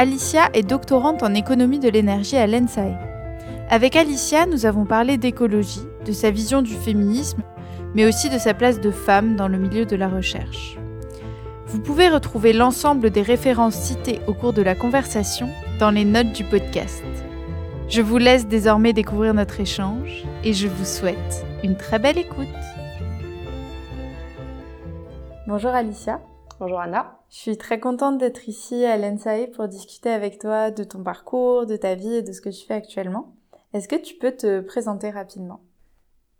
Alicia est doctorante en économie de l'énergie à l'ENSAE. Avec Alicia, nous avons parlé d'écologie, de sa vision du féminisme, mais aussi de sa place de femme dans le milieu de la recherche. Vous pouvez retrouver l'ensemble des références citées au cours de la conversation dans les notes du podcast. Je vous laisse désormais découvrir notre échange et je vous souhaite une très belle écoute. Bonjour Alicia. Bonjour Anna. Je suis très contente d'être ici à l'ENSAE pour discuter avec toi de ton parcours, de ta vie et de ce que tu fais actuellement. Est-ce que tu peux te présenter rapidement?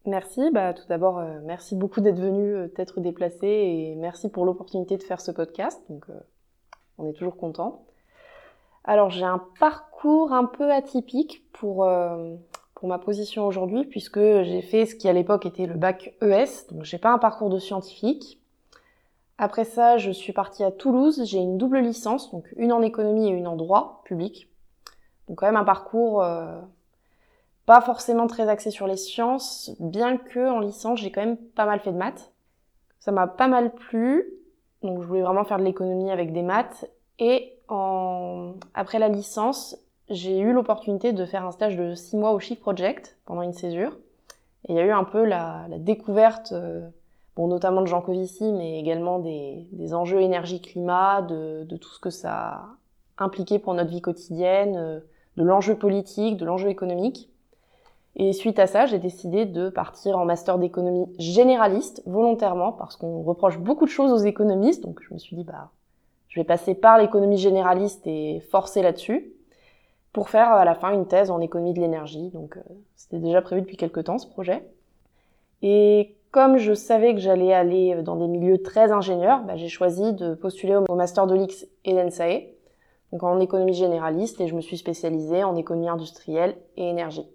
Merci. Bah, tout d'abord, euh, merci beaucoup d'être venu, euh, t'être déplacé et merci pour l'opportunité de faire ce podcast. Donc, euh, on est toujours content. Alors, j'ai un parcours un peu atypique pour, euh, pour ma position aujourd'hui puisque j'ai fait ce qui à l'époque était le bac ES. Donc, j'ai pas un parcours de scientifique. Après ça, je suis partie à Toulouse. J'ai une double licence, donc une en économie et une en droit public. Donc, quand même un parcours euh, pas forcément très axé sur les sciences, bien que en licence, j'ai quand même pas mal fait de maths. Ça m'a pas mal plu, donc je voulais vraiment faire de l'économie avec des maths. Et après la licence, j'ai eu l'opportunité de faire un stage de six mois au Shift Project pendant une césure. Et il y a eu un peu la, la découverte, euh, bon, notamment de Jean Covici, mais également des, des enjeux énergie-climat, de, de, tout ce que ça a impliqué pour notre vie quotidienne, euh, de l'enjeu politique, de l'enjeu économique. Et suite à ça, j'ai décidé de partir en master d'économie généraliste, volontairement, parce qu'on reproche beaucoup de choses aux économistes. Donc je me suis dit, bah, je vais passer par l'économie généraliste et forcer là-dessus, pour faire à la fin une thèse en économie de l'énergie. Donc euh, c'était déjà prévu depuis quelques temps ce projet. Et comme je savais que j'allais aller dans des milieux très ingénieurs, bah, j'ai choisi de postuler au master de l'X et d'ENSAE, donc en économie généraliste, et je me suis spécialisée en économie industrielle et énergie.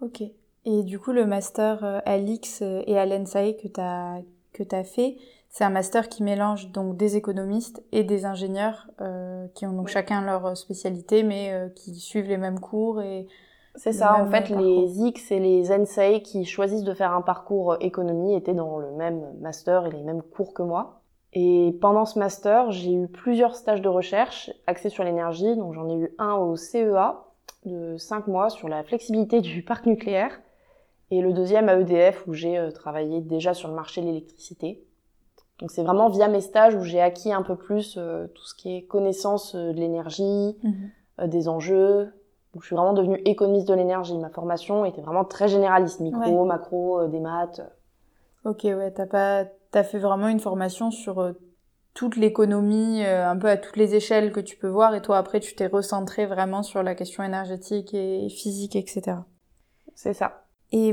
Ok. Et du coup, le master euh, à l'X et à l'ENSAE que tu as, que as fait, c'est un master qui mélange donc des économistes et des ingénieurs euh, qui ont donc chacun leur spécialité, mais euh, qui suivent les mêmes cours et c'est ça, en fait, parcours. les X et les NSAE qui choisissent de faire un parcours économie étaient dans le même master et les mêmes cours que moi. Et pendant ce master, j'ai eu plusieurs stages de recherche axés sur l'énergie. Donc j'en ai eu un au CEA de 5 mois sur la flexibilité du parc nucléaire et le deuxième à EDF où j'ai travaillé déjà sur le marché de l'électricité. Donc c'est vraiment via mes stages où j'ai acquis un peu plus euh, tout ce qui est connaissance euh, de l'énergie, mmh. euh, des enjeux. Donc je suis vraiment devenue économiste de l'énergie. Ma formation était vraiment très généraliste, micro, ouais. macro, des maths. Ok, ouais, t'as pas, t'as fait vraiment une formation sur toute l'économie, un peu à toutes les échelles que tu peux voir, et toi après tu t'es recentré vraiment sur la question énergétique et physique, etc. C'est ça. Et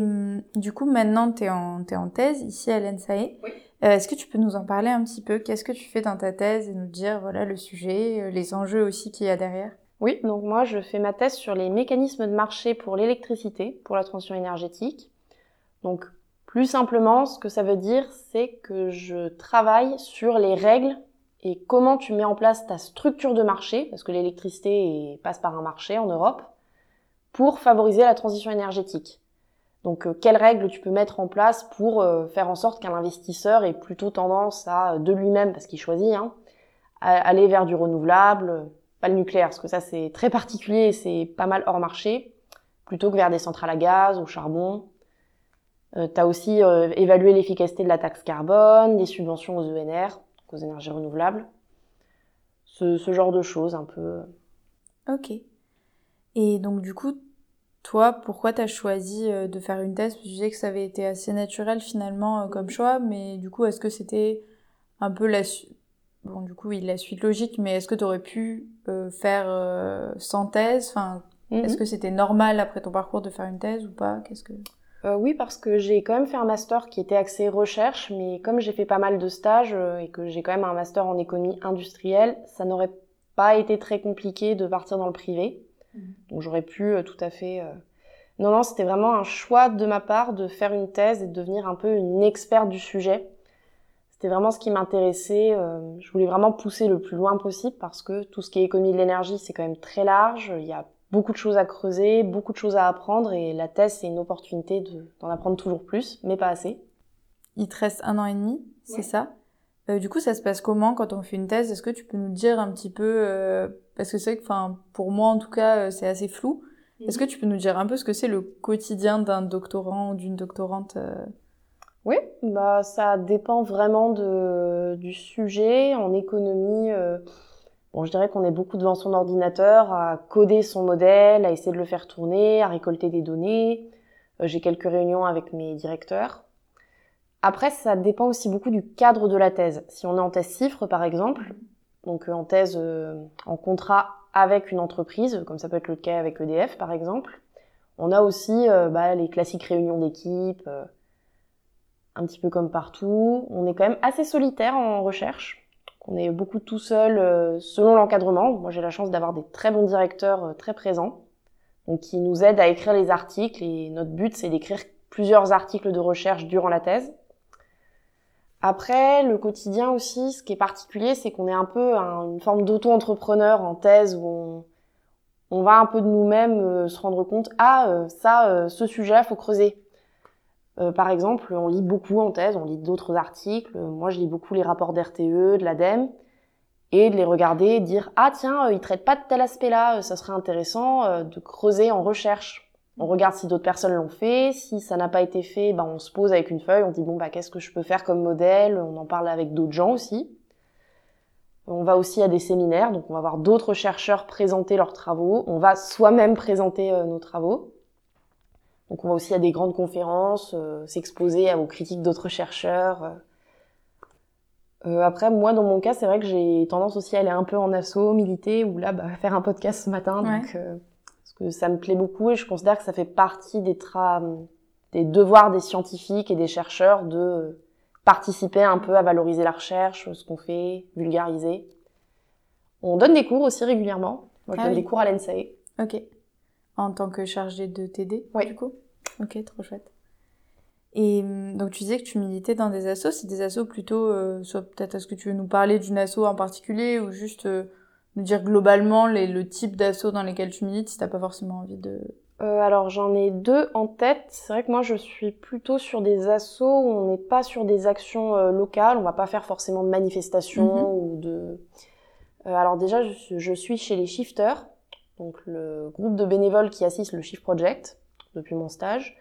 du coup maintenant t'es en, t'es en thèse ici à l'ENSAE. Oui. Euh, Est-ce que tu peux nous en parler un petit peu? Qu'est-ce que tu fais dans ta thèse et nous dire voilà le sujet, euh, les enjeux aussi qu'il y a derrière? Oui, donc moi je fais ma thèse sur les mécanismes de marché pour l'électricité, pour la transition énergétique. Donc plus simplement, ce que ça veut dire, c'est que je travaille sur les règles et comment tu mets en place ta structure de marché, parce que l'électricité passe par un marché en Europe, pour favoriser la transition énergétique. Donc, euh, quelles règles tu peux mettre en place pour euh, faire en sorte qu'un investisseur ait plutôt tendance à, de lui-même, parce qu'il choisit, hein, à aller vers du renouvelable, pas le nucléaire, parce que ça c'est très particulier c'est pas mal hors marché, plutôt que vers des centrales à gaz, au charbon. Euh, tu as aussi euh, évalué l'efficacité de la taxe carbone, des subventions aux ENR, aux énergies renouvelables. Ce, ce genre de choses un peu. Ok. Et donc du coup, toi, pourquoi tu as choisi euh, de faire une thèse? Parce que tu disais que ça avait été assez naturel finalement euh, comme choix, mais du coup, est-ce que c'était un peu la Bon, du coup, oui, la suite logique, mais est-ce que tu aurais pu euh, faire euh, sans thèse? Enfin, mm -hmm. Est-ce que c'était normal après ton parcours de faire une thèse ou pas? Qu'est-ce que euh, oui, parce que j'ai quand même fait un master qui était axé recherche, mais comme j'ai fait pas mal de stages et que j'ai quand même un master en économie industrielle, ça n'aurait pas été très compliqué de partir dans le privé. Mmh. Donc j'aurais pu euh, tout à fait... euh, Non, non, c'était vraiment un choix de ma part de faire une thèse et de devenir un peu une experte du sujet. C'était vraiment ce qui m'intéressait. euh, Je voulais vraiment pousser le plus loin possible parce que tout ce qui est économie de l'énergie, c'est quand même très large. Il y a beaucoup de choses à creuser, beaucoup de choses à apprendre et la thèse, c'est une opportunité de- d'en apprendre toujours plus, mais pas assez. Il te reste un an et demi, c'est Ouais. ça? Euh, Du coup, ça se passe comment quand on fait une thèse? Est-ce que tu peux nous dire un petit peu, euh, parce que c'est vrai que, enfin, pour moi en tout cas, euh, c'est assez flou. Est-ce que tu peux nous dire un peu ce que c'est le quotidien d'un doctorant ou d'une doctorante euh? Oui, bah ça dépend vraiment de, du sujet. En économie, euh, bon, je dirais qu'on est beaucoup devant son ordinateur à coder son modèle, à essayer de le faire tourner, à récolter des données. Euh, J'ai quelques réunions avec mes directeurs. Après, ça dépend aussi beaucoup du cadre de la thèse. Si on est en thèse chiffre, par exemple, donc euh, en thèse en contrat avec une entreprise, comme ça peut être le cas avec EDF, par exemple, on a aussi bah, les classiques réunions d'équipe. Un petit peu comme partout. On est quand même assez solitaire en recherche. On est beaucoup tout seul euh, selon l'encadrement. Moi, j'ai la chance d'avoir des très bons directeurs euh, très présents, donc qui nous aident à écrire les articles. Et notre but, c'est d'écrire plusieurs articles de recherche durant la thèse. Après, le quotidien aussi, ce qui est particulier, c'est qu'on est un peu un- une forme d'auto-entrepreneur en thèse où on, va un peu de nous-mêmes euh, se rendre compte, ah, ça, ce sujet, faut creuser. Euh, par exemple, on lit beaucoup en thèse, on lit d'autres articles. Moi, je lis beaucoup les rapports d'RTE, de l'ADEME, et de les regarder et dire ah tiens, euh, ils traitent pas de tel aspect-là, euh, ça serait intéressant de creuser en recherche. On regarde si d'autres personnes l'ont fait, si ça n'a pas été fait, ben on se pose avec une feuille, on dit bon bah qu'est-ce que je peux faire comme modèle, on en parle avec d'autres gens aussi. On va aussi à des séminaires, donc on va voir d'autres chercheurs présenter leurs travaux, on va soi-même présenter nos travaux. Donc on va aussi à des grandes conférences, euh, s'exposer aux critiques d'autres chercheurs. euh. Euh, après, moi, dans mon cas, c'est vrai que j'ai tendance aussi à aller un peu en asso, militer, ou là, bah, faire un podcast ce matin. Ouais. Donc, euh, parce que ça me plaît beaucoup et je considère que ça fait partie des, tra- des devoirs des scientifiques et des chercheurs de participer un peu à valoriser la recherche, ce qu'on fait, vulgariser. On donne des cours aussi régulièrement. Moi, je Ah donne oui. des cours à l'ENSAE. Ok. En tant que chargée de TD, Oui. du coup Ok, trop chouette. Et hum, donc tu disais que tu militais dans des assos, c'est des assos plutôt, euh, soit peut-être est-ce que tu veux nous parler d'une asso en particulier ou juste euh, nous dire globalement les, le type d'asso dans lesquels tu milites si t'as pas forcément envie de... Euh, alors j'en ai deux en tête. C'est vrai que moi je suis plutôt sur des assos où on n'est pas sur des actions locales. On va pas faire forcément de manifestations ou de. Alors déjà je je suis chez les Shifters, donc le groupe de bénévoles qui assiste le Shift Project depuis mon stage.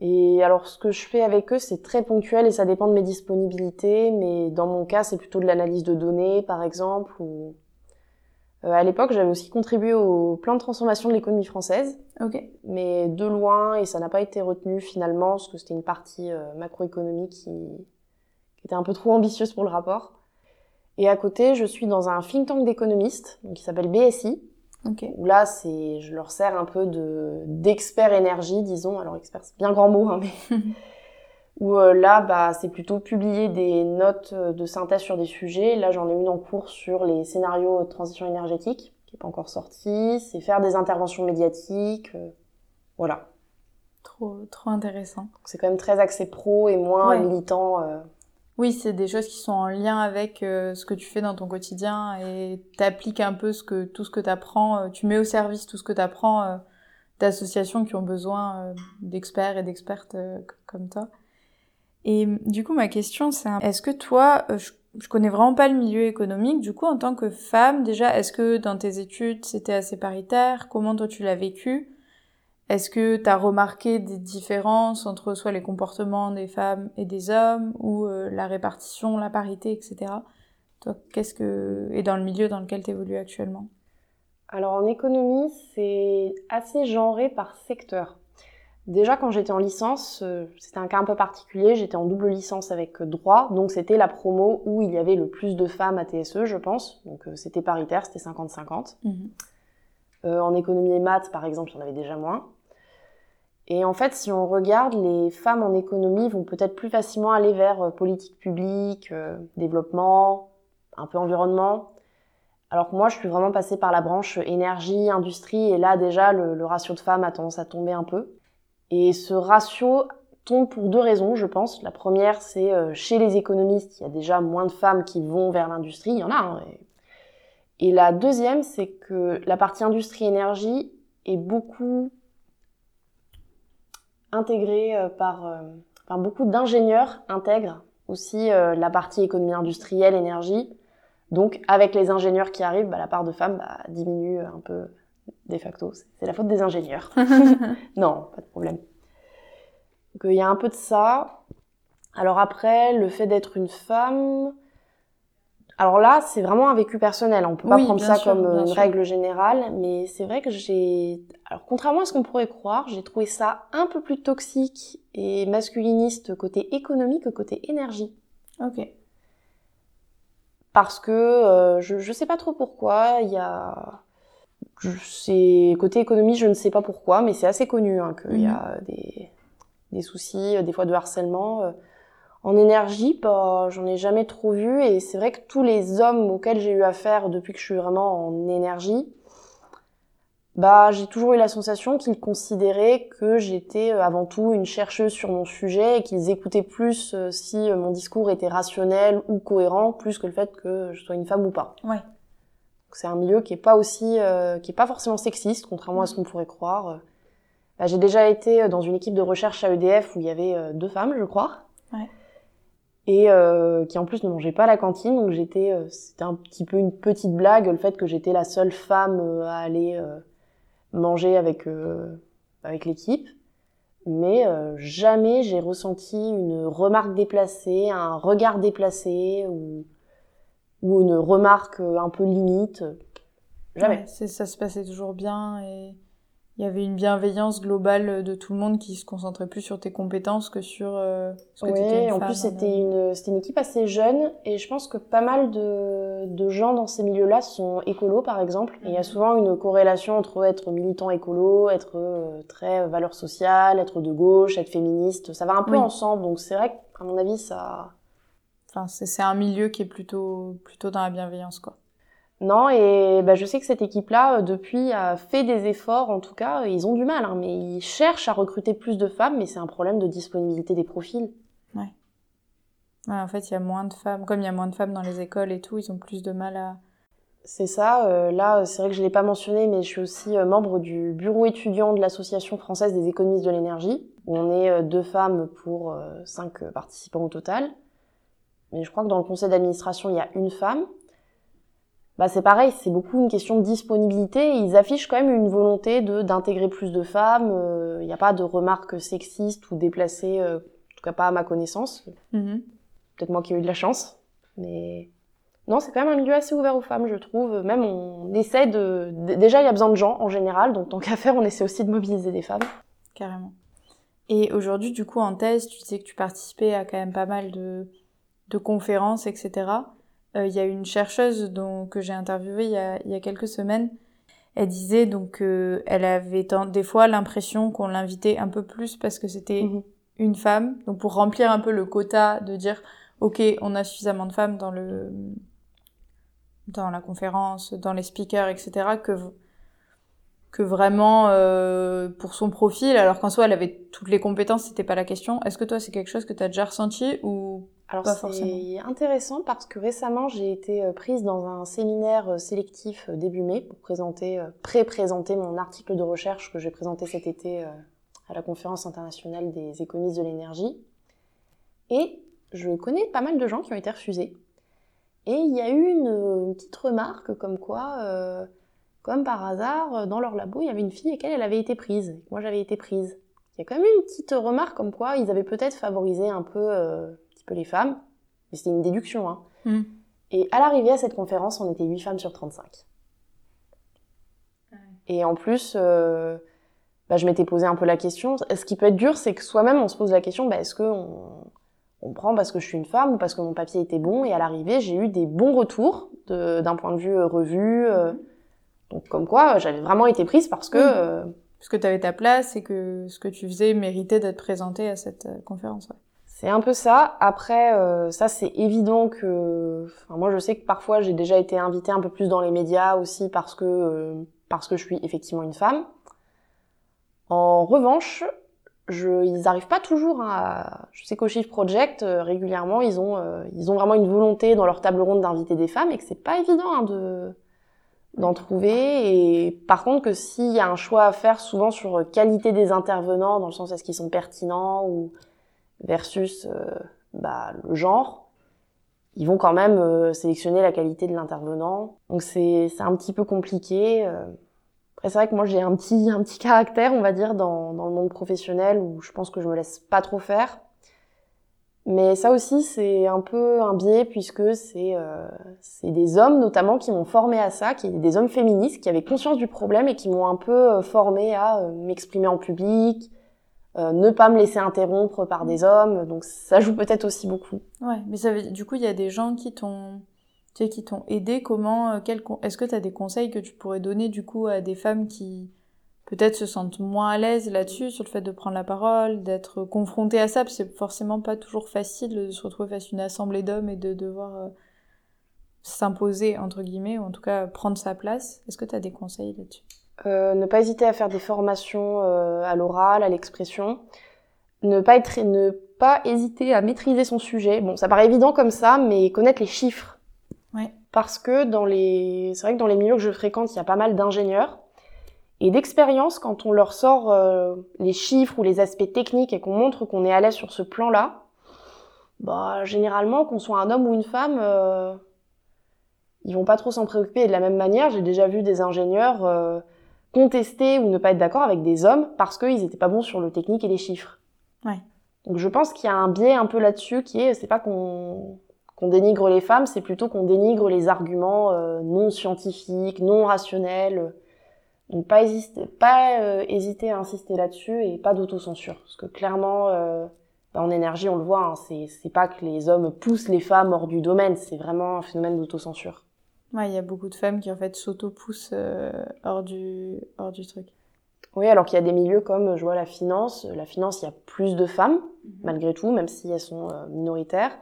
Et alors ce que je fais avec eux c'est très ponctuel et ça dépend de mes disponibilités. Mais dans mon cas c'est plutôt de l'analyse de données par exemple ou euh, à l'époque, j'avais aussi contribué au plan de transformation de l'économie française Ok. mais de loin et ça n'a pas été retenu finalement parce que c'était une partie euh, macroéconomique qui, qui était un peu trop ambitieuse pour le rapport. Et à côté, je suis dans un think tank d'économistes qui s'appelle BSI Ok. où là c'est je leur sers un peu de d'experts énergie disons alors expert c'est bien grand mot hein, mais où euh, là bah c'est plutôt publier des notes euh, de synthèse sur des sujets là j'en ai une en cours sur les scénarios de transition énergétique qui est pas encore sortie c'est faire des interventions médiatiques euh, voilà Trop, trop intéressant. C'est quand même très axé pro et moins Ouais. militant euh. Oui, c'est des choses qui sont en lien avec euh, ce que tu fais dans ton quotidien et t'appliques un peu ce que, tout ce que t'apprends, euh, tu mets au service tout ce que t'apprends euh, d'associations qui ont besoin d'experts et d'expertes comme toi. Et euh, du coup, ma question, c'est est-ce que toi, je, je connais vraiment pas le milieu économique, du coup, en tant que femme, déjà, est-ce que dans tes études, c'était assez paritaire? Comment toi, tu l'as vécu? Est-ce que tu as remarqué des différences entre soit les comportements des femmes et des hommes ou euh, la répartition, la parité, etc. Toi, qu'est-ce que et dans le milieu dans lequel tu évolues actuellement? Alors en économie, c'est assez genré par secteur. Déjà quand j'étais en licence, euh, c'était un cas un peu particulier, j'étais en double licence avec euh, droit, donc c'était la promo où il y avait le plus de femmes à TSE, je pense. Donc c'était paritaire, c'était 50-50. Euh, en économie et maths, par exemple, il y en avait déjà moins. Et en fait, si on regarde, les femmes en économie vont peut-être plus facilement aller vers euh, politique publique, euh, développement, un peu environnement, Alors que moi, je suis vraiment passée par la branche énergie, industrie, et là déjà, le, ratio de femmes a tendance à tomber un peu. Et ce ratio tombe pour deux raisons, je pense. La première, c'est euh, chez les économistes, il y a déjà moins de femmes qui vont vers l'industrie, il y en a. Hein, et la deuxième, c'est que la partie industrie-énergie est beaucoup intégrée euh, par... euh, Enfin, beaucoup d'ingénieurs intègrent aussi euh, la partie économie industrielle, énergie. Donc, avec les ingénieurs qui arrivent, bah, la part de femmes bah, diminue un peu de facto. C'est- la faute des ingénieurs. non, pas de problème. Donc, il y a un peu de ça. Alors après, le fait d'être une femme... Alors là, c'est vraiment un vécu personnel. On peut pas Oui, prendre ça sûr, comme euh, une sûr. règle générale, mais c'est vrai que j'ai... Alors contrairement à ce qu'on pourrait croire, j'ai trouvé ça un peu plus toxique et masculiniste côté économie que côté énergie. Ok. Parce que euh, je, je sais pas trop pourquoi, il y a... C'est côté économie, je ne sais pas pourquoi, mais c'est assez connu hein, qu'il y a des, des soucis, euh, des fois de harcèlement. En énergie, bah, j'en ai jamais trop vu, et c'est vrai que tous les hommes auxquels j'ai eu affaire depuis que je suis vraiment en énergie, bah, j'ai toujours eu la sensation qu'ils considéraient que j'étais euh, avant tout une chercheuse sur mon sujet et qu'ils écoutaient plus euh, si euh, mon discours était rationnel ou cohérent, plus que le fait que je sois une femme ou pas. Ouais. C'est un milieu qui est pas aussi, euh, qui est pas forcément sexiste, contrairement à ce qu'on pourrait croire. Bah, j'ai déjà été dans une équipe de recherche à EDF où il y avait deux femmes, je crois. Et euh, qui en plus ne mangeaient pas à la cantine, donc j'étais, euh, c'était un petit peu une petite blague le fait que j'étais la seule femme euh, à aller euh, manger avec euh, avec l'équipe. Mais jamais j'ai ressenti une remarque déplacée, un regard déplacé ou ou une remarque un peu limite. Jamais. Ça se passait toujours bien et il y avait une bienveillance globale de tout le monde qui se concentrait plus sur tes compétences que sur euh, ce que Oui, t'étais une en femme, plus un c'était une c'était une équipe assez jeune et je pense que pas mal de, de gens dans ces milieux-là sont écolos par exemple et il y a Mhm. souvent une corrélation entre être militant écolo, être euh, très valeur sociale, être de gauche, être féministe, ça va un peu Oui. ensemble donc c'est vrai qu'à mon avis ça Enfin, c'est c'est un milieu qui est plutôt, plutôt dans la bienveillance, quoi. Non et bah, je sais que cette équipe-là euh, depuis a fait des efforts en tout cas ils ont du mal hein, mais ils cherchent à recruter plus de femmes mais c'est un problème de disponibilité des profils. Ouais, en fait, il y a moins de femmes. Comme il y a moins de femmes dans les écoles et tout, ils ont plus de mal à. C'est ça. euh, là, c'est vrai que je l'ai pas mentionné, mais je suis aussi euh, membre du bureau étudiant de l'Association française des économistes de l'énergie, où on est euh, deux femmes pour cinq participants au total. Mais je crois que dans le conseil d'administration, il y a une femme. Bah, c'est pareil, c'est beaucoup une question de disponibilité. Ils affichent quand même une volonté de d'intégrer plus de femmes. euh, Il n'y a pas de remarques sexistes ou déplacées, euh, en tout cas pas à ma connaissance. Mhm. Peut-être moi qui ai eu de la chance, mais non, c'est quand même un milieu assez ouvert aux femmes, je trouve. Même on essaie de. Déjà, il y a besoin de gens en général, donc tant qu'à faire, on essaie aussi de mobiliser des femmes. Carrément. Et aujourd'hui, du coup, en thèse, tu disais que tu participais à quand même pas mal de, de conférences, etc. Euh, Il y a une chercheuse dont, que j'ai interviewée il y, a, il y a quelques semaines. Elle disait donc qu'elle avait tant- des fois l'impression qu'on l'invitait un peu plus parce que c'était Mhm. une femme. Donc pour remplir un peu le quota de dire, ok, on a suffisamment de femmes dans le dans la conférence, dans les speakers, etc. que que vraiment euh, pour son profil, alors qu'en soi elle avait toutes les compétences, c'était pas la question. Est-ce que toi c'est quelque chose que tu as déjà ressenti ou Alors c'est intéressant parce que récemment, j'ai été euh, prise dans un séminaire euh, sélectif euh, début mai pour présenter, pré-présenter mon article de recherche que j'ai présenté cet été à la conférence internationale des économistes de l'énergie. Et je connais pas mal de gens qui ont été refusés. Et il y a eu une, une petite remarque comme quoi, euh, comme par hasard, dans leur labo, il y avait une fille et qu'elle elle avait été prise. Moi, j'avais été prise. Il y a quand même eu une petite remarque comme quoi ils avaient peut-être favorisé un peu, euh, petit peu les femmes. Mais c'était une déduction. Hein. Hmm. Et à l'arrivée à cette conférence, on était 8 femmes sur 35. Et en plus, euh, bah, je m'étais posé un peu la question. Ce qui peut être dur, c'est que soi-même, on se pose la question, bah, est-ce qu'on on prend parce que je suis une femme ou parce que mon papier était bon? Et à l'arrivée, j'ai eu des bons retours d'un point de vue euh, revue. euh, donc comme quoi, j'avais vraiment été prise parce que... Euh, parce que tu avais ta place et que ce que tu faisais méritait d'être présenté à cette euh, conférence ouais. C'est un peu ça. Après, euh, ça c'est évident que, enfin, moi je sais que parfois j'ai déjà été invitée un peu plus dans les médias aussi parce que euh, parce que je suis effectivement une femme. En revanche, je, ils n'arrivent pas toujours à. Je sais qu'au Shift Project euh, régulièrement ils ont ils ont vraiment une volonté dans leur table ronde d'inviter des femmes et que c'est pas évident hein, de d'en trouver. Et par contre que s'il y a un choix à faire souvent sur qualité des intervenants dans le sens est-ce qu'ils sont pertinents ou versus euh, bah, le genre, ils vont quand même euh, sélectionner la qualité de l'intervenant. Donc c'est un petit peu compliqué. Euh. Après c'est vrai que moi j'ai un petit un petit caractère on va dire dans, dans le monde professionnel où je pense que je me laisse pas trop faire. Mais ça aussi c'est un peu un biais puisque c'est des hommes notamment qui m'ont formé à ça, qui des hommes féministes qui avaient conscience du problème et qui m'ont un peu formé à m'exprimer en public, euh, ne pas me laisser interrompre par des hommes. Donc ça joue peut-être aussi beaucoup. Ouais, mais ça du coup, il y a des gens qui t'ont qui t'ont aidé. Comment, euh, quel, est-ce que tu as des conseils que tu pourrais donner du coup à des femmes qui peut-être se sentent moins à l'aise là-dessus, sur le fait de prendre la parole, d'être confrontées à ça, parce que c'est forcément pas toujours facile de se retrouver face à une assemblée d'hommes et de devoir euh, s'imposer, entre guillemets, ou en tout cas prendre sa place. Est-ce que tu as des conseils là-dessus? Euh, ne pas hésiter à faire des formations euh, à l'oral, à l'expression. Ne pas, être, ne pas hésiter à maîtriser son sujet. Bon, ça paraît évident comme ça, mais connaître les chiffres. Ouais. Parce que dans les, c'est vrai que dans les milieux que je fréquente, il y a pas mal d'ingénieurs. Et d'expérience, quand on leur sort euh, les chiffres ou les aspects techniques et qu'on montre qu'on est à l'aise sur ce plan-là, bah, généralement, qu'on soit un homme ou une femme, ils vont pas trop s'en préoccuper. Et de la même manière, j'ai déjà vu des ingénieurs contester ou ne pas être d'accord avec des hommes parce qu'ils étaient pas bons sur le technique et les chiffres. Ouais. Donc je pense qu'il y a un biais un peu là-dessus qui est, c'est pas qu'on dénigre les femmes, c'est plutôt qu'on dénigre les arguments euh, non scientifiques, non rationnels. Donc pas hésiter, pas euh, hésiter à insister là-dessus et pas d'autocensure, parce que clairement, euh, bah, en énergie, on le voit, hein, c'est c'est pas que les hommes poussent les femmes hors du domaine, c'est vraiment un phénomène d'autocensure. Ouais, il y a beaucoup de femmes qui en fait s'auto-poussent euh, hors, du, hors du truc. Oui, alors qu'il y a des milieux comme, je vois, la finance. La finance, il y a plus de femmes, mhm. malgré tout, même si elles sont euh, minoritaires.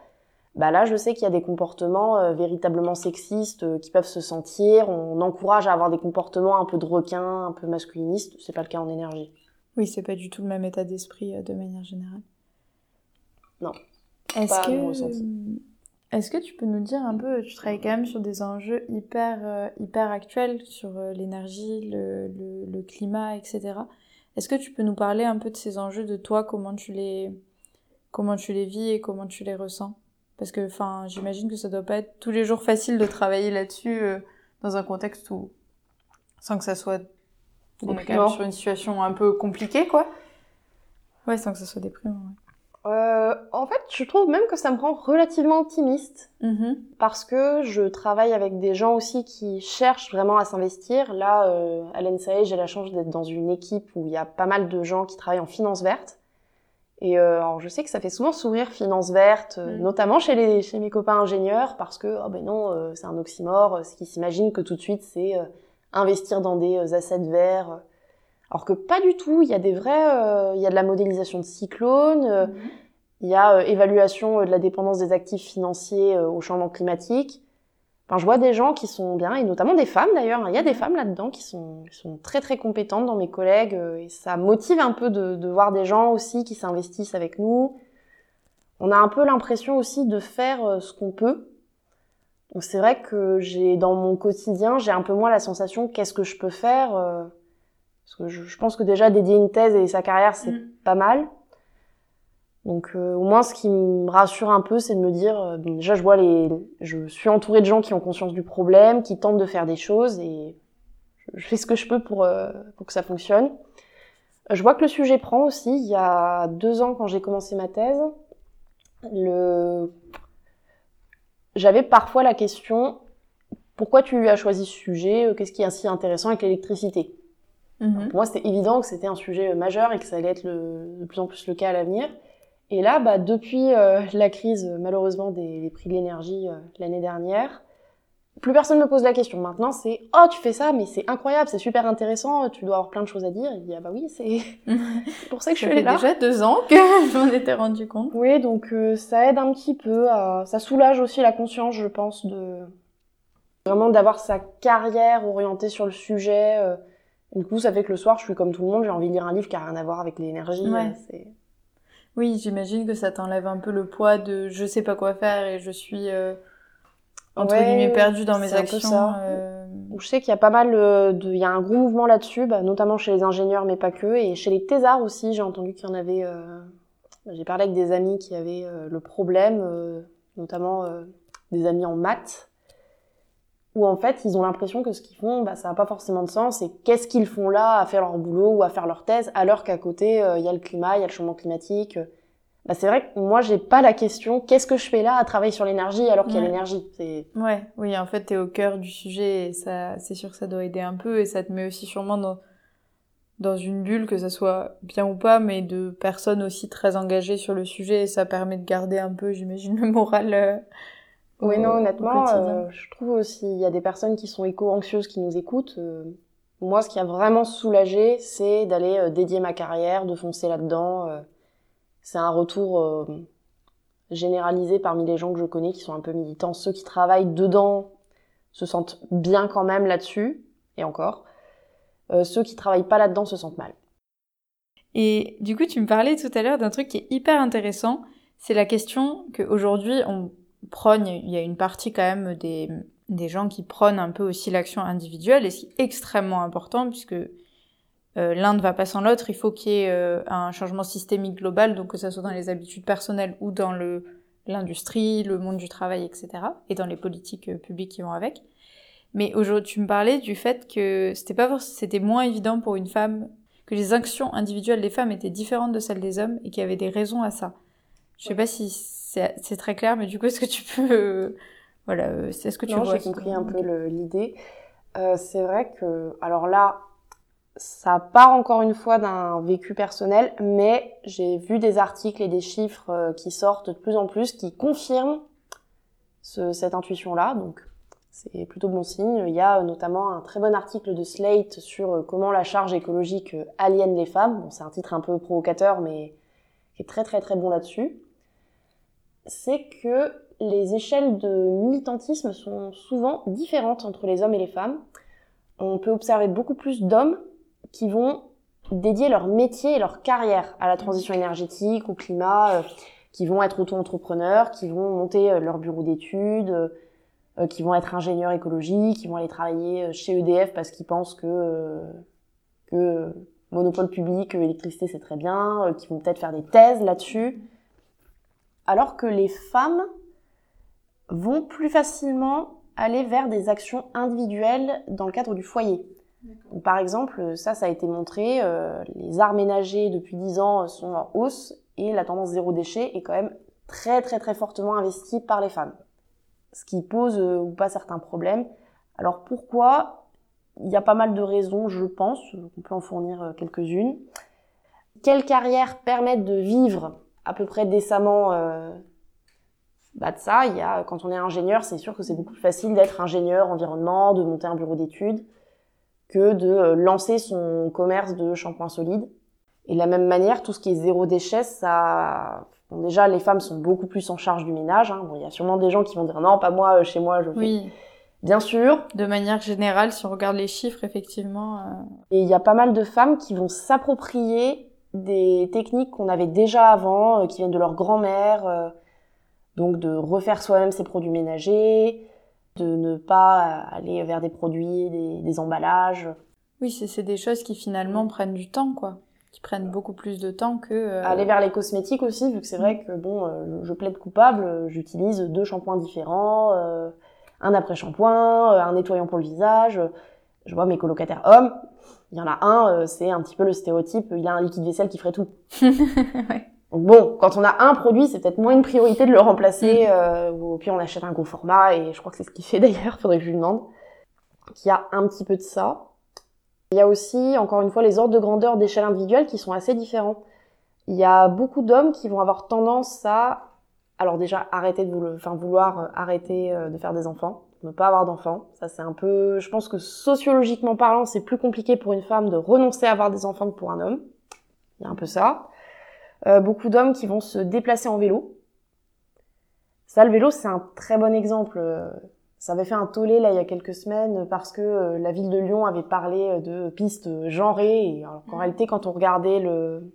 Bah là, je sais qu'il y a des comportements euh, véritablement sexistes euh, qui peuvent se sentir. On encourage à avoir des comportements un peu de requin, un peu masculinistes. C'est pas le cas en énergie. Oui, c'est pas du tout le même état d'esprit de manière générale. Non. Est-ce que est-ce que tu peux nous dire un peu, tu travailles quand même sur des enjeux hyper, euh, hyper actuels, sur euh, l'énergie, le, le, le, climat, etc. Est-ce que tu peux nous parler un peu de ces enjeux, de toi, comment tu les, comment tu les vis et comment tu les ressens? Parce que, enfin, j'imagine que ça doit pas être tous les jours facile de travailler là-dessus euh, dans un contexte où, sans que ça soit, on est quand même sur une situation un peu compliquée, quoi. Ouais, sans que ça soit déprimant. Ouais. Euh, en fait, je trouve même que ça me rend relativement optimiste mmh. parce que je travaille avec des gens aussi qui cherchent vraiment à s'investir. Là, euh, à l'NSAE, j'ai la chance d'être dans une équipe où il y a pas mal de gens qui travaillent en finance verte. Et euh, alors je sais que ça fait souvent sourire finance verte, euh, mmh. notamment chez, les, chez mes copains ingénieurs, parce que oh ben non, euh, c'est un oxymore, ce qui s'imagine que tout de suite c'est euh, investir dans des assets verts alors que pas du tout, il y a des vrais, euh, il y a de la modélisation de cyclones, euh, -hmm. il y a euh, évaluation de la dépendance des actifs financiers au changement climatique. Enfin, je vois des gens qui sont bien, et notamment des femmes d'ailleurs. Il y a des femmes là-dedans qui sont, qui sont très très compétentes dans mes collègues, et ça motive un peu de, de voir des gens aussi qui s'investissent avec nous. On a un peu l'impression aussi de faire ce qu'on peut. Donc c'est vrai que j'ai dans mon quotidien, j'ai un peu moins la sensation qu'est-ce que je peux faire parce que je, je, pense que déjà dédier une thèse et sa carrière, c'est mmh. pas mal. Donc euh, au moins ce qui me rassure un peu, c'est de me dire, euh, déjà je vois les, je suis entourée de gens qui ont conscience du problème, qui tentent de faire des choses et je, je fais ce que je peux pour euh, pour que ça fonctionne. Je vois que le sujet prend aussi. Il y a deux ans quand j'ai commencé ma thèse, le, j'avais parfois la question pourquoi tu as choisi ce sujet? Qu'est-ce qui est si intéressant avec l'électricité? Mmh. Pour moi, c'était évident que c'était un sujet majeur et que ça allait être le, de plus en plus le cas à l'avenir. Et là, bah, depuis euh, la crise, malheureusement, des, des, prix de l'énergie euh, l'année dernière, plus personne me pose la question. Maintenant, c'est oh tu fais ça, mais c'est incroyable, c'est super intéressant, tu dois avoir plein de choses à dire. Il dit ah bah oui, c'est pour ça que je Ça suis fait là. déjà deux ans que je m'en étais rendu compte. Oui, donc euh, ça aide un petit peu, à... ça soulage aussi la conscience, je pense, de vraiment d'avoir sa carrière orientée sur le sujet. Du coup, ça fait que le soir, je suis comme tout le monde, j'ai envie de lire un livre qui a rien à voir avec l'énergie. Ouais. euh, Oui, j'imagine que ça t'enlève un peu le poids de je sais pas quoi faire et je suis euh, entre Ouais, guillemets perdue dans mes actions. ça. euh, Je sais qu'il y a pas mal euh, de, il y a un gros mouvement là-dessus, bah, notamment chez les ingénieurs, mais pas que, et chez les thésards aussi. J'ai entendu qu'il y en avait. euh, J'ai parlé avec des amis qui avaient le problème, notamment des amis en maths, où en fait ils ont l'impression que ce qu'ils font, bah, ça n'a pas forcément de sens. Et qu'est-ce qu'ils font là à faire leur boulot ou à faire leur thèse, alors qu'à côté euh, il y a le climat, il y a le changement climatique. Bah, c'est vrai que moi j'ai pas la question qu'est-ce que je fais là à travailler sur l'énergie alors qu'il y a Ouais. l'énergie. Ouais, oui, en fait, t'es au cœur du sujet et ça, c'est sûr que ça doit aider un peu et ça te met aussi sûrement dans, dans une bulle, que ça soit bien ou pas, mais de personnes aussi très engagées sur le sujet et ça permet de garder un peu, j'imagine, le moral. euh, Oui, non, honnêtement, euh, je trouve aussi, il y a des personnes qui sont éco-anxieuses qui nous écoutent. euh, moi, ce qui a vraiment soulagé, c'est d'aller euh, dédier ma carrière, de foncer là-dedans. c'est un retour généralisé parmi les gens que je connais qui sont un peu militants. Ceux qui travaillent dedans se sentent bien quand même là-dessus, et encore. Ceux qui travaillent pas là-dedans se sentent mal. Et du coup, tu me parlais tout à l'heure d'un truc qui est hyper intéressant. C'est la question qu'aujourd'hui, on prône, il y a une partie quand même des, des gens qui prônent un peu aussi l'action individuelle, et c'est extrêmement important puisque euh, l'un ne va pas sans l'autre. Il faut qu'il y ait euh, un changement systémique global, donc que ce soit dans les habitudes personnelles ou dans le l'industrie, le monde du travail, etc. Et dans les politiques euh, publiques qui vont avec. Mais aujourd'hui, tu me parlais du fait que c'était pas c'était moins évident pour une femme que les actions individuelles des femmes étaient différentes de celles des hommes et qu'il y avait des raisons à ça. Je sais pas si c'est très clair, mais du coup, est-ce que tu peux, euh, voilà, euh, c'est ce que tu Non, vois j'ai compris un peu l'idée. Euh, c'est vrai que, alors là, ça part encore une fois d'un vécu personnel, mais j'ai vu des articles et des chiffres euh, qui sortent de plus en plus qui confirment ce- cette intuition-là. Donc, c'est plutôt bon signe. Il y a euh, notamment un très bon article de Slate sur euh, comment la charge écologique euh, aliène les femmes. Bon, c'est un titre un peu provocateur, mais qui est très très très bon là-dessus. C'est que les échelles de militantisme sont souvent différentes entre les hommes et les femmes. On peut observer beaucoup plus d'hommes qui vont dédier leur métier et leur carrière à la transition énergétique, au climat, euh, qui vont être auto-entrepreneurs, qui vont monter euh, leur bureau d'études, euh, qui vont être ingénieurs écologiques, qui vont aller travailler chez EDF parce qu'ils pensent que, que monopole public, électricité c'est très bien, qui vont peut-être faire des thèses là-dessus. Alors que les femmes vont plus facilement aller vers des actions individuelles dans le cadre du foyer. Donc, par exemple, ça, ça a été montré, euh, les arts ménagers depuis 10 ans sont en hausse et la tendance zéro déchet est quand même très très très fortement investie par les femmes. Ce qui pose euh, ou pas certains problèmes. Alors pourquoi? Il y a pas mal de raisons, je pense, on peut en fournir euh, quelques-unes. Quelles carrières permettent de vivre à peu près décemment euh, bah de ça, il y a, quand on est ingénieur, c'est sûr que c'est beaucoup plus facile d'être ingénieur environnement, de monter un bureau d'études, que de euh, lancer son commerce de shampoing solide. Et de la même manière, tout ce qui est zéro déchet, ça, bon, déjà, les femmes sont beaucoup plus en charge du ménage. Hein. Bon, il y a sûrement des gens qui vont dire non, pas moi, euh, chez moi, je fais. Oui, Bien sûr. de manière générale, si on regarde les chiffres, effectivement. euh, Et il y a pas mal de femmes qui vont s'approprier des techniques qu'on avait déjà avant, euh, qui viennent de leur grand-mère. euh, donc de refaire soi-même ses produits ménagers, de ne pas aller vers des produits, des, des emballages. Oui, c'est des choses qui finalement prennent du temps, quoi. Qui prennent beaucoup plus de temps que. euh, Aller vers les cosmétiques aussi, vu que c'est vrai que bon, je plaide coupable, j'utilise deux shampoings différents, un après-shampoing, un nettoyant pour le visage. Je vois mes colocataires hommes, il y en a un, euh, c'est un petit peu le stéréotype, il a un liquide vaisselle qui ferait tout. ouais. Donc bon, quand on a un produit, c'est peut-être moins une priorité de le remplacer, euh, ou puis on achète un gros format, et je crois que c'est ce qu'il fait d'ailleurs, faudrait que je lui demande. Qu'il y a un petit peu de ça. Il y a aussi, encore une fois, les ordres de grandeur d'échelle individuelle qui sont assez différents. Il y a beaucoup d'hommes qui vont avoir tendance à, alors déjà, arrêter de vouloir, enfin, vouloir euh, arrêter euh, de faire des enfants. Ne pas avoir d'enfants. Ça, c'est un peu, je pense que sociologiquement parlant, c'est plus compliqué pour une femme de renoncer à avoir des enfants que pour un homme. Il y a un peu ça. Euh, beaucoup d'hommes qui vont se déplacer en vélo. Ça, le vélo, c'est un très bon exemple. Euh, Ça avait fait un tollé là il y a quelques semaines parce que euh, la ville de Lyon avait parlé de pistes genrées. Et alors qu'en réalité, quand on regardait le,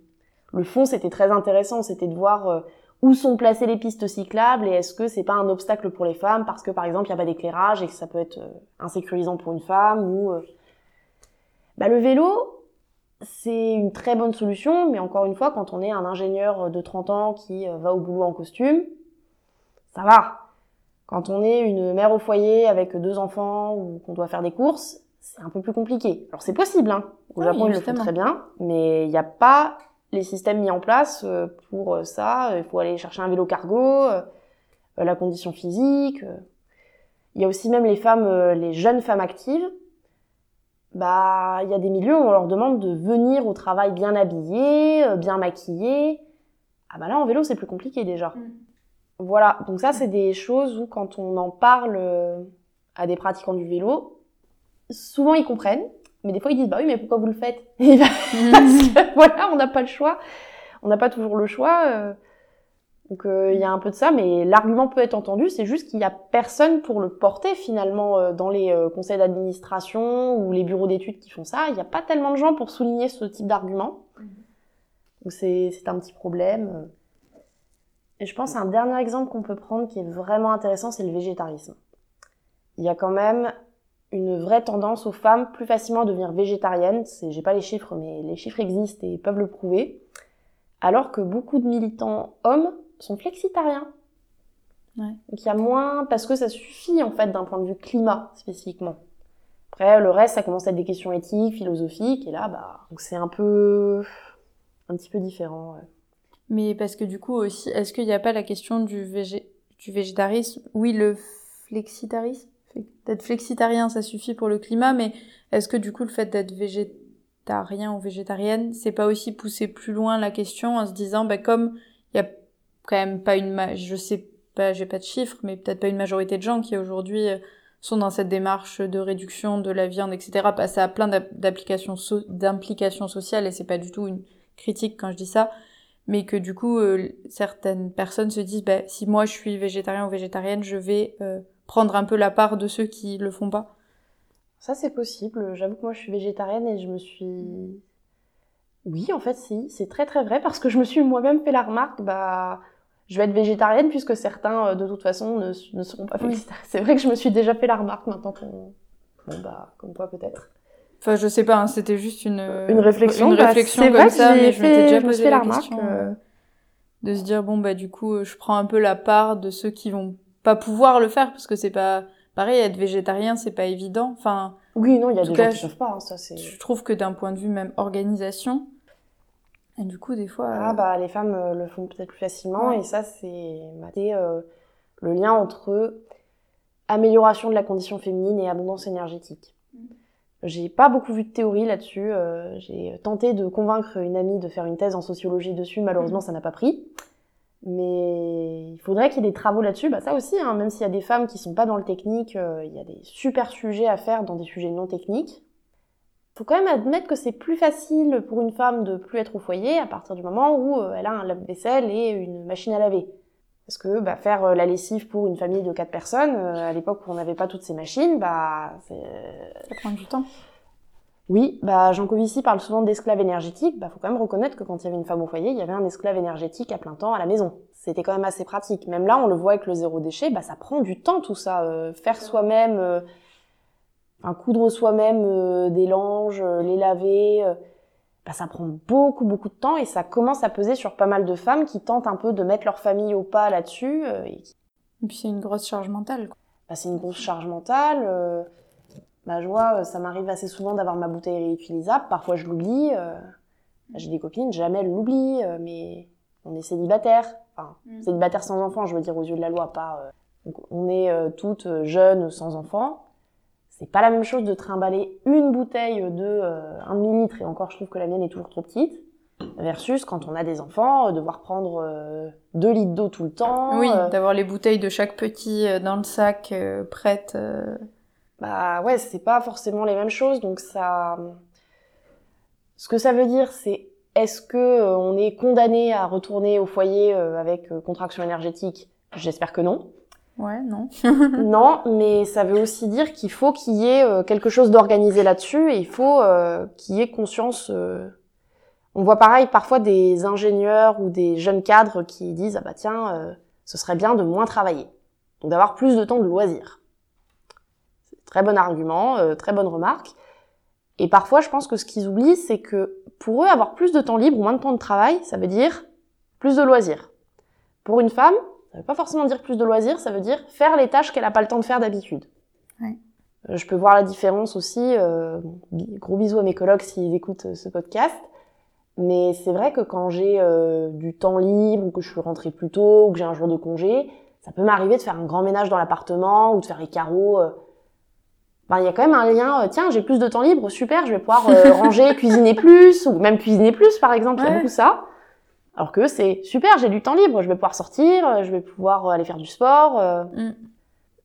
le fond, c'était très intéressant. C'était de voir euh, où sont placées les pistes cyclables et est-ce que c'est pas un obstacle pour les femmes parce que par exemple il n'y a pas d'éclairage et que ça peut être euh, insécurisant pour une femme ou euh, bah, le vélo c'est une très bonne solution mais encore une fois quand on est un ingénieur de 30 ans qui euh, va au boulot en costume ça va. Quand on est une mère au foyer avec deux enfants ou qu'on doit faire des courses c'est un peu plus compliqué. Alors c'est possible hein. Au Oui, Japon ils le font très bien mais il n'y a pas les systèmes mis en place euh, pour euh, ça. Il faut aller chercher un vélo cargo, euh, euh, la condition physique. euh. Il y a aussi même les femmes, euh, les jeunes femmes actives. Bah, il y a des milieux où on leur demande de venir au travail bien habillées, euh, bien maquillées. Ah bah là, en vélo, c'est plus compliqué déjà. Voilà, donc ça, c'est des choses où quand on en parle euh, à des pratiquants du vélo, souvent ils comprennent, mais des fois ils disent bah oui, mais pourquoi vous le faites? Et bah, parce que, voilà, on n'a pas le choix. On n'a pas toujours le choix. euh. donc euh, il y a un peu de ça, mais l'argument peut être entendu. C'est juste qu'il y a personne pour le porter finalement euh, dans les conseils d'administration ou les bureaux d'études qui font ça. Il n'y a pas tellement de gens pour souligner ce type d'argument. Donc c'est c'est un petit problème. Et je pense un dernier exemple qu'on peut prendre qui est vraiment intéressant, c'est le végétarisme. Il y a quand même une vraie tendance aux femmes plus facilement à devenir végétariennes. J'ai pas les chiffres, mais les chiffres existent et peuvent le prouver. Alors que beaucoup de militants hommes sont flexitariens. Ouais. Donc il y a moins, parce que ça suffit en fait d'un point de vue climat spécifiquement. Après, le reste, ça commence à être des questions éthiques, philosophiques, et là, bah, donc c'est un peu, un petit peu différent. ouais. Mais parce que du coup aussi, est-ce qu'il n'y a pas la question du, végé... du végétarisme? Oui, le flexitarisme? D'être flexitarien, ça suffit pour le climat, mais est-ce que du coup le fait d'être végétarien ou végétarienne, c'est pas aussi pousser plus loin la question en se disant, bah, comme il y a quand même pas une... Ma... Je sais pas, j'ai pas de chiffres, mais peut-être pas une majorité de gens qui aujourd'hui euh, sont dans cette démarche de réduction de la viande, etc., que ça a plein d'app- d'applications d'implications sociales, et c'est pas du tout une critique quand je dis ça, mais que du coup euh, certaines personnes se disent bah, si moi je suis végétarien ou végétarienne je vais euh, prendre un peu la part de ceux qui le font pas Ça, c'est possible. J'avoue que moi, je suis végétarienne et je me suis... Oui, en fait, si. C'est très, très vrai parce que je me suis moi-même fait la remarque, bah, je vais être végétarienne puisque certains, euh, de toute façon, ne, ne seront pas Oui. végétariens. C'est vrai que je me suis déjà fait la remarque maintenant qu'on... Bon, bah, comme toi, peut-être. enfin je sais pas hein, c'était juste une Une réflexion. une bah, réflexion comme vrai ça mais je m'étais déjà posé la, la remarque. question euh, euh, de se dire bon bah du coup euh, je prends un peu la part de ceux qui vont pas pouvoir le faire parce que c'est pas pareil être végétarien c'est pas évident enfin Oui, non, il y a des tout gens cas, qui je- peuvent pas, hein, ça c'est... je trouve que d'un point de vue même organisation et du coup des fois Ah euh, bah les femmes euh, le font peut-être plus facilement Ouais. et ça c'est bah, euh, le lien entre amélioration de la condition féminine et abondance énergétique. J'ai pas beaucoup vu de théorie là-dessus. euh, J'ai tenté de convaincre une amie de faire une thèse en sociologie dessus. Malheureusement, ça n'a pas pris. Mais il faudrait qu'il y ait des travaux là-dessus. Bah ça aussi, hein, même s'il y a des femmes qui sont pas dans le technique, euh, il y a des super sujets à faire dans des sujets non techniques. Faut quand même admettre que c'est plus facile pour une femme de plus être au foyer à partir du moment où euh, elle a un lave-vaisselle et une machine à laver. Parce que bah, faire euh, la lessive pour une famille de quatre personnes, à l'époque où on n'avait pas toutes ces machines, bah c'est ça prend du temps oui, bah Jean Covici parle souvent d'esclaves énergétiques. Bah faut quand même reconnaître que quand il y avait une femme au foyer, il y avait un esclave énergétique à plein temps à la maison. C'était quand même assez pratique. Même là, on le voit avec le zéro déchet, bah ça prend du temps tout ça. Euh, faire soi-même, euh, coudre soi-même euh, des langes, euh, les laver, euh, bah ça prend beaucoup beaucoup de temps et ça commence à peser sur pas mal de femmes qui tentent un peu de mettre leur famille au pas là-dessus. euh, et qui- et puis c'est une grosse charge mentale quoi. bah, c'est une grosse charge mentale. Je vois, euh, ça m'arrive assez souvent d'avoir ma bouteille réutilisable. Parfois, je l'oublie. euh, J'ai des copines, jamais elles l'oublient, euh, mais on est célibataire. Enfin, Mm. célibataire sans enfants, je veux dire, aux yeux de la loi, pas. euh, donc, on est toutes jeunes sans enfants. C'est pas la même chose de trimballer une bouteille de euh, 1 demi-litre, et encore, je trouve que la mienne est toujours trop petite. versus quand on a des enfants, devoir prendre euh, 2 litres d'eau tout le temps. Oui, d'avoir les bouteilles de chaque petit dans le sac prêtes. Bah ouais, c'est pas forcément les mêmes choses. Donc ça, ce que ça veut dire, c'est est-ce que euh, on est condamné à retourner au foyer euh, avec euh, contraction énergétique? J'espère que non. Ouais, non. non, mais ça veut aussi dire qu'il faut qu'il y ait quelque chose d'organisé là-dessus et il faut qu'il y ait conscience. On voit pareil parfois des ingénieurs ou des jeunes cadres qui disent ah bah tiens, ce serait bien de moins travailler, donc d'avoir plus de temps de loisirs. Très bon argument, euh, très bonne remarque. Et parfois, je pense que ce qu'ils oublient, c'est que pour eux, avoir plus de temps libre ou moins de temps de travail, ça veut dire plus de loisirs. Pour une femme, ça veut pas forcément dire plus de loisirs, ça veut dire faire les tâches qu'elle a pas le temps de faire d'habitude. Ouais. Euh, Je peux voir la différence aussi. euh, gros bisous à mes collègues s'ils écoutent ce podcast. Mais c'est vrai que quand j'ai euh, du temps libre ou que je suis rentrée plus tôt ou que j'ai un jour de congé, ça peut m'arriver de faire un grand ménage dans l'appartement ou de faire les carreaux. euh. Ben, il y a quand même un lien. euh, tiens, j'ai plus de temps libre, super, je vais pouvoir euh, ranger, cuisiner plus ou même cuisiner plus par exemple. Il y a beaucoup ça. Alors que c'est super, j'ai du temps libre, je vais pouvoir sortir, euh, je vais pouvoir aller faire du sport. euh. Mm.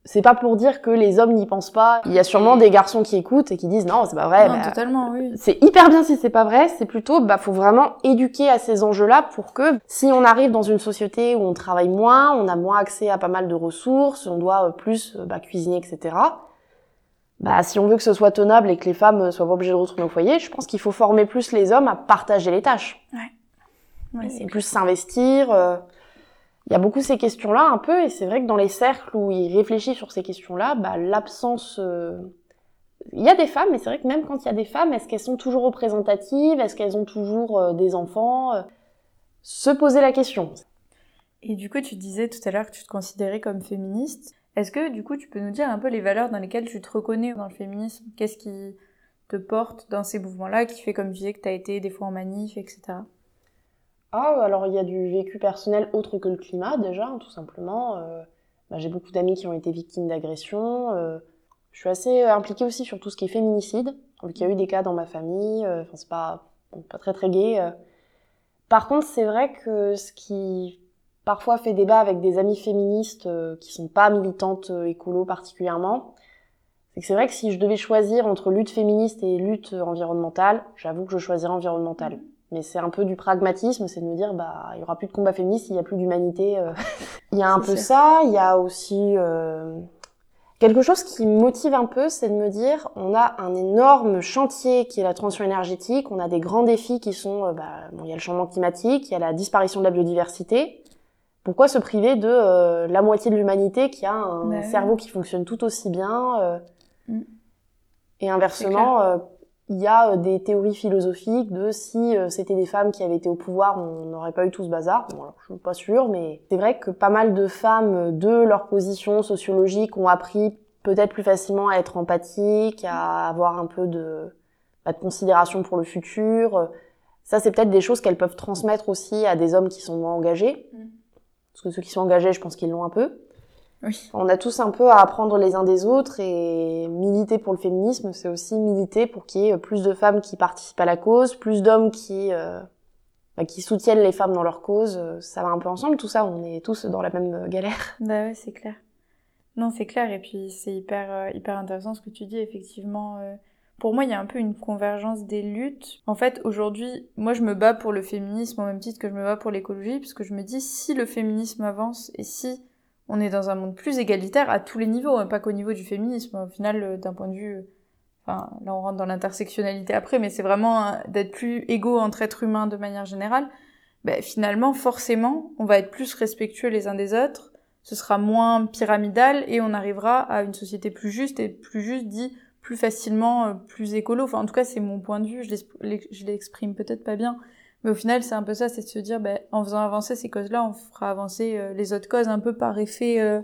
C'est pas pour dire que les hommes n'y pensent pas. Il y a sûrement des garçons qui écoutent et qui disent non, c'est pas vrai. non, bah, totalement, oui. c'est hyper bien si c'est pas vrai, c'est plutôt bah faut vraiment éduquer à ces enjeux-là pour que si on arrive dans une société où on travaille moins, on a moins accès à pas mal de ressources, on doit plus bah, cuisiner, etc. Bah si on veut que ce soit tenable et que les femmes euh, soient pas obligées de retourner au foyer, je pense qu'il faut former plus les hommes à partager les tâches Ouais, et c'est plus s'investir. euh. Il y a beaucoup ces questions-là un peu et c'est vrai que dans les cercles où ils réfléchissent sur ces questions-là, bah l'absence euh, il y a des femmes, mais c'est vrai que même quand il y a des femmes, est-ce qu'elles sont toujours représentatives? Est-ce qu'elles ont toujours euh, des enfants? Se poser la question. Et du coup, tu disais tout à l'heure que tu te considérais comme féministe. Est-ce que du coup, tu peux nous dire un peu les valeurs dans lesquelles tu te reconnais dans le féminisme? Qu'est-ce qui te porte dans ces mouvements-là, qui fait, comme tu disais, que tu as été des fois en manif, etc. Ah, alors il y a du vécu personnel autre que le climat déjà, hein, tout simplement. Euh, bah, J'ai beaucoup d'amis qui ont été victimes d'agressions. euh, je suis assez euh, impliquée aussi sur tout ce qui est féminicide. Donc il y a eu des cas dans ma famille. euh, Enfin c'est pas pas très très gai. euh. Par contre c'est vrai que ce qui parfois fait débat avec des amies féministes euh, qui sont pas militantes euh, écolo particulièrement, c'est que c'est vrai que si je devais choisir entre lutte féministe et lutte environnementale, j'avoue que je choisirais environnementale. Mais c'est un peu du pragmatisme, c'est de me dire, bah, il y aura plus de combat féministe s'il y a plus d'humanité. euh. il y a un peu sûr. ça, il y a aussi euh, quelque chose qui me motive un peu, c'est de me dire, on a un énorme chantier qui est la transition énergétique, on a des grands défis qui sont, euh, bah, bon, il y a le changement climatique, il y a la disparition de la biodiversité. Pourquoi se priver de euh, la moitié de l'humanité qui a un Bah cerveau qui fonctionne tout aussi bien euh, Mm. Et inversement, euh, il y a euh, des théories philosophiques de si euh, c'était des femmes qui avaient été au pouvoir, on n'aurait pas eu tout ce bazar. Bon, alors, je suis pas sûre, mais c'est vrai que pas mal de femmes de leur position sociologique ont appris peut-être plus facilement à être empathiques, à avoir un peu de, bah, de considération pour le futur. Ça, c'est peut-être des choses qu'elles peuvent transmettre aussi à des hommes qui sont moins engagés. Mm. Parce que ceux qui sont engagés, je pense qu'ils l'ont un peu. Oui. On a tous un peu à apprendre les uns des autres et militer pour le féminisme, c'est aussi militer pour qu'il y ait plus de femmes qui participent à la cause, plus d'hommes qui euh, bah, qui soutiennent les femmes dans leur cause. Ça va un peu ensemble, tout ça. On est tous dans la même galère. Bah ouais, c'est clair. Non, c'est clair. Et puis, c'est hyper, euh, hyper intéressant ce que tu dis. Effectivement, euh, pour moi, il y a un peu une convergence des luttes. En fait, aujourd'hui, moi, je me bats pour le féminisme au même titre que je me bats pour l'écologie, parce que je me dis, si le féminisme avance et si on est dans un monde plus égalitaire à tous les niveaux, hein, pas qu'au niveau du féminisme, au final, euh, d'un point de vue... Enfin, là, on rentre dans l'intersectionnalité après, mais c'est vraiment euh, d'être plus égaux entre êtres humains de manière générale. Ben, finalement, forcément, on va être plus respectueux les uns des autres, ce sera moins pyramidal et on arrivera à une société plus juste et plus juste dit plus facilement, euh, plus écolo. Enfin, en tout cas, c'est mon point de vue. Je l'exp- je l'exprime peut-être pas bien, mais au final, c'est un peu ça, c'est de se dire, ben, en faisant avancer ces causes-là, on fera avancer euh, les autres causes un peu par effet, euh,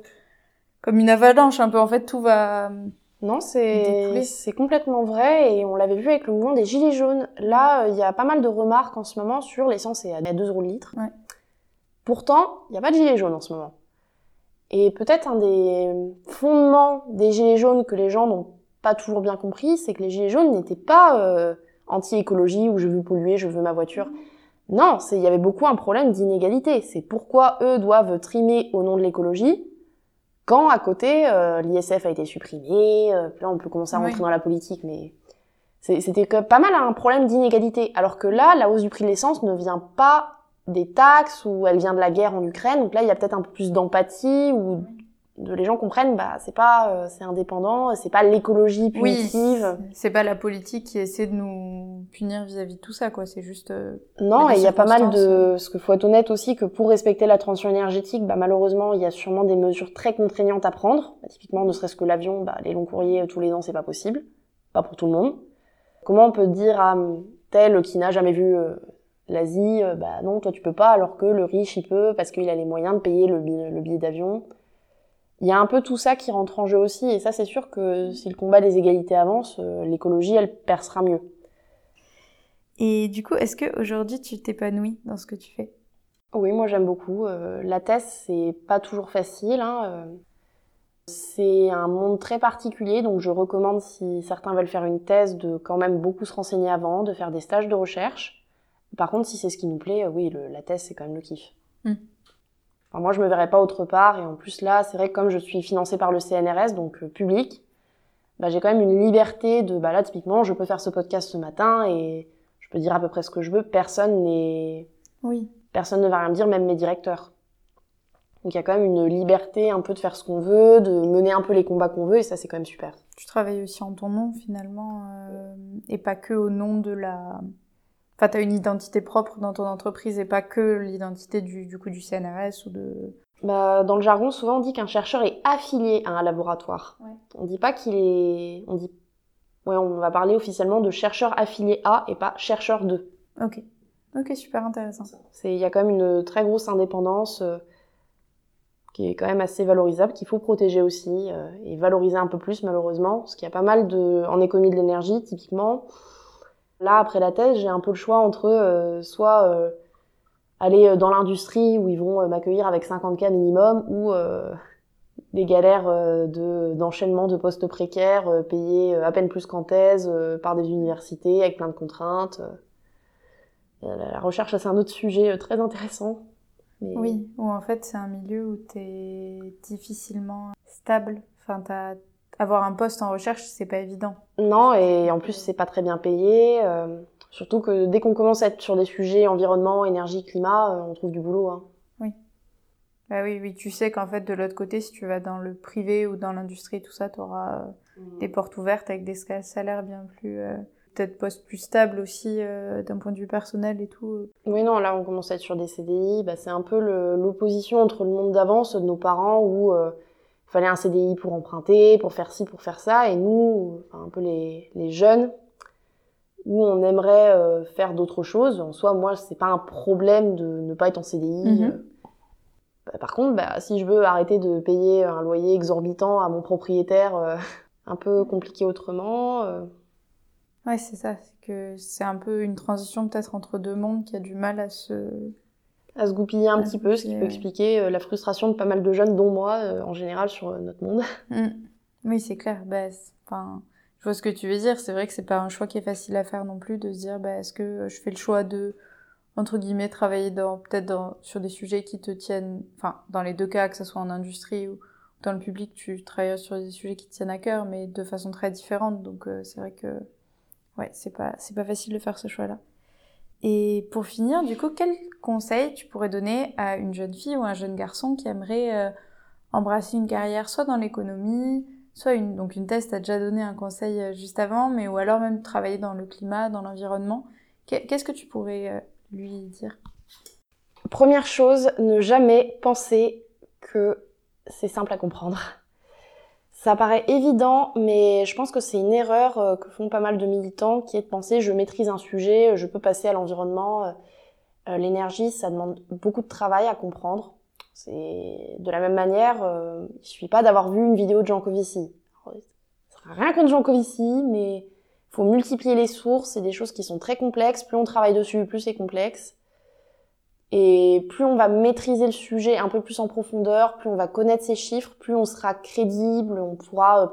comme une avalanche, un peu. En fait, tout va. Non, Découler. c'est c'est complètement vrai et on l'avait vu avec le mouvement des gilets jaunes. Là, euh, il y a pas mal de remarques en ce moment sur l'essence est à 2 euros le litre. Ouais. Pourtant, il n'y a pas de gilets jaunes en ce moment. Et peut-être un des fondements des gilets jaunes que les gens n'ont pas toujours bien compris, c'est que les gilets jaunes n'étaient pas euh, anti-écologie ou je veux polluer, je veux ma voiture. Non, il y avait beaucoup un problème d'inégalité. C'est pourquoi eux doivent trimer au nom de l'écologie, quand à côté euh, l'ISF a été supprimé. euh, là, on peut commencer à Oui. rentrer dans la politique, mais c'était pas mal un problème d'inégalité. Alors que là, la hausse du prix de l'essence ne vient pas des taxes ou elle vient de la guerre en Ukraine. Donc là, il y a peut-être un peu plus d'empathie ou les gens comprennent, bah c'est pas, euh, c'est indépendant, c'est pas l'écologie Oui, punitive. c'est pas la politique qui essaie de nous punir vis-à-vis de tout ça, quoi. C'est juste. euh, Non, et il y a pas mal de... Parce qu'il faut être honnête aussi que pour respecter la transition énergétique, bah, malheureusement, il y a sûrement des mesures très contraignantes à prendre. Bah, typiquement, ne serait-ce que l'avion, bah, les longs courriers euh, tous les ans, c'est pas possible. Pas pour tout le monde. Comment on peut dire à tel qui n'a jamais vu euh, l'Asie, bah non, toi tu peux pas, alors que le riche, il peut, parce qu'il a les moyens de payer le, le billet d'avion. Il y a un peu tout ça qui rentre en jeu aussi, et ça c'est sûr que si le combat des égalités avance, euh, l'écologie, elle percera mieux. Et du coup, est-ce que aujourd'hui tu t'épanouis dans ce que tu fais? Oui, moi j'aime beaucoup. Euh, la thèse, c'est pas toujours facile. Hein. euh, C'est un monde très particulier, donc je recommande si certains veulent faire une thèse de quand même beaucoup se renseigner avant, de faire des stages de recherche. Par contre, si c'est ce qui nous plaît, oui, le- la thèse c'est quand même le kiff. Mm. Enfin, moi, je me verrais pas autre part, et en plus là, c'est vrai que comme je suis financée par le CNRS, donc euh, public, bah, j'ai quand même une liberté de, bah là, typiquement, je peux faire ce podcast ce matin et je peux dire à peu près ce que je veux. Personne n'est Oui. personne ne va rien me dire, même mes directeurs. Donc il y a quand même une liberté un peu de faire ce qu'on veut, de mener un peu les combats qu'on veut, et ça c'est quand même super. Tu travailles aussi en ton nom finalement, euh, et pas que au nom de la. Enfin, t'as une identité propre dans ton entreprise et pas que l'identité du, du coup du CNRS ou de. Bah, dans le jargon, souvent on dit qu'un chercheur est affilié à un laboratoire. Ouais. On dit pas qu'il est... On dit... Ouais, on va parler officiellement de chercheur affilié à et pas chercheur de. Ok. Ok, super intéressant. C'est, il y a quand même une très grosse indépendance euh, qui est quand même assez valorisable, qu'il faut protéger aussi euh, et valoriser un peu plus malheureusement, parce qu'il y a pas mal de, en économie de l'énergie typiquement. Là, après la thèse, j'ai un peu le choix entre euh, soit euh, aller euh, dans l'industrie où ils vont m'accueillir avec 50 cas minimum, ou des galères de, d'enchaînement de postes précaires, payés à peine plus qu'en thèse, par des universités avec plein de contraintes. La recherche, c'est un autre sujet très intéressant. Oui, ou en fait c'est un milieu où t'es difficilement stable. Enfin. Avoir un poste en recherche, c'est pas évident. Non, et en plus, c'est pas très bien payé. euh, surtout que dès qu'on commence à être sur des sujets environnement, énergie, climat, euh, on trouve du boulot. Hein. Bah oui, oui, tu sais qu'en fait de l'autre côté, si tu vas dans le privé ou dans l'industrie, tout ça, t'auras euh, des portes ouvertes avec des salaires bien plus... peut-être postes plus stables aussi d'un point de vue personnel et tout. Oui, non, là, on commence à être sur des CDI. Bah, c'est un peu l'opposition entre le monde d'avant, ceux de nos parents, où fallait un CDI pour emprunter, pour faire ci, pour faire ça, et nous, enfin, un peu les, les jeunes, où on aimerait euh, faire d'autres choses. En soi, moi, c'est pas un problème de ne pas être en CDI. Mhm. euh. Bah, par contre, bah, si je veux arrêter de payer un loyer exorbitant à mon propriétaire, euh, un peu compliqué autrement. euh, Ouais, c'est ça. C'est que c'est un peu une transition peut-être entre deux mondes qui a du mal à se... à se goupiller un À petit peu, ce qui peut expliquer euh, la frustration de pas mal de jeunes, dont moi, euh, en général, sur euh, notre monde. Mm. Oui, c'est clair. Bah, enfin, je vois ce que tu veux dire. C'est vrai que c'est pas un choix qui est facile à faire non plus de se dire, bah, est-ce que je fais le choix de, entre guillemets, travailler dans, peut-être dans, sur des sujets qui te tiennent, enfin, dans les deux cas, que ce soit en industrie ou dans le public, tu travailles sur des sujets qui te tiennent à cœur, mais de façon très différente. Donc, euh, c'est vrai que, ouais, c'est pas, c'est pas facile de faire ce choix-là. Et pour finir, du coup, quel conseil tu pourrais donner à une jeune fille ou un jeune garçon qui aimerait euh, embrasser une carrière soit dans l'économie, soit une, donc une thèse, t'as déjà donné un conseil euh, juste avant, mais ou alors même travailler dans le climat, dans l'environnement. Qu'est- Qu'est-ce que tu pourrais euh, lui dire? Première chose, ne jamais penser que c'est simple à comprendre. Ça paraît évident, mais je pense que c'est une erreur euh, que font pas mal de militants, qui est de penser je maîtrise un sujet, je peux passer à l'environnement. Euh, euh, L'énergie, ça demande beaucoup de travail à comprendre. C'est de la même manière, euh, il suffit pas d'avoir vu une vidéo de Jean Covici. Rien contre Jean Covici, mais faut multiplier les sources, c'est des choses qui sont très complexes. Plus on travaille dessus, plus c'est complexe. Et plus on va maîtriser le sujet un peu plus en profondeur, plus on va connaître ces chiffres, plus on sera crédible, on pourra euh,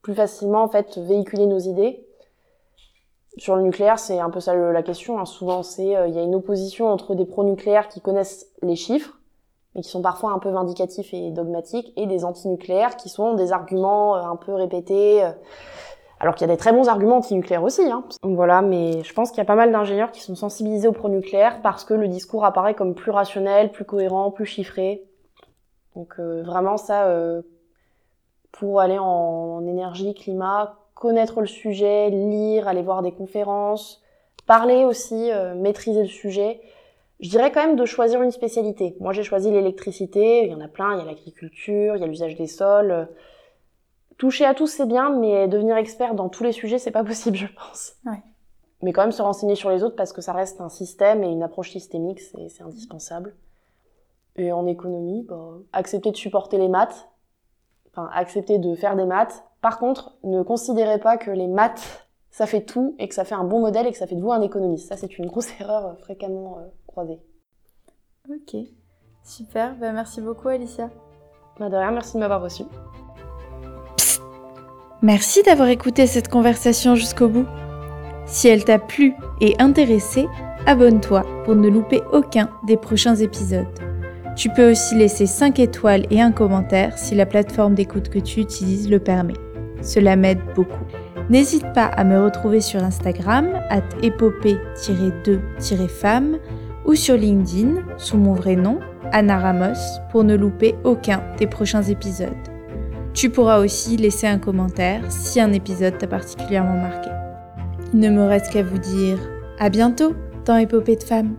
plus facilement en fait véhiculer nos idées. Sur le nucléaire, c'est un peu ça la question. hein. Souvent, c'est euh, il y a une opposition entre des pro-nucléaires qui connaissent les chiffres, mais qui sont parfois un peu vindicatifs et dogmatiques, et des anti-nucléaires qui sont des arguments euh, un peu répétés. Alors qu'il y a des très bons arguments anti-nucléaires aussi. Hein. Donc voilà, mais je pense qu'il y a pas mal d'ingénieurs qui sont sensibilisés au pro-nucléaire parce que le discours apparaît comme plus rationnel, plus cohérent, plus chiffré. Donc euh, vraiment ça, euh, pour aller en, énergie, climat, connaître le sujet, lire, aller voir des conférences, parler aussi, euh, maîtriser le sujet. Je dirais quand même de choisir une spécialité. Moi j'ai choisi l'électricité, il y en a plein, il y a l'agriculture, il y a l'usage des sols. Toucher à tous, c'est bien, mais devenir expert dans tous les sujets, c'est pas possible, je pense. Ouais. Mais quand même se renseigner sur les autres parce que ça reste un système et une approche systémique, c'est indispensable. Et en économie, bah, accepter de supporter les maths, enfin accepter de faire des maths. Par contre, ne considérez pas que les maths, ça fait tout et que ça fait un bon modèle et que ça fait de vous un économiste. Ça, c'est une grosse erreur fréquemment euh, croisée. Ok, super. Bah, merci beaucoup, Alicia. Bah, de rien, merci de m'avoir reçu. Merci d'avoir écouté cette conversation jusqu'au bout. Si elle t'a plu et intéressé, abonne-toi pour ne louper aucun des prochains épisodes. Tu peux aussi laisser 5 étoiles et un commentaire si la plateforme d'écoute que tu utilises le permet. Cela m'aide beaucoup. N'hésite pas à me retrouver sur Instagram, at épopée-2-femme, ou sur LinkedIn, sous mon vrai nom, Anna Ramos, pour ne louper aucun des prochains épisodes. Tu pourras aussi laisser un commentaire si un épisode t'a particulièrement marqué. Il ne me reste qu'à vous dire à bientôt dans Épopée de femmes.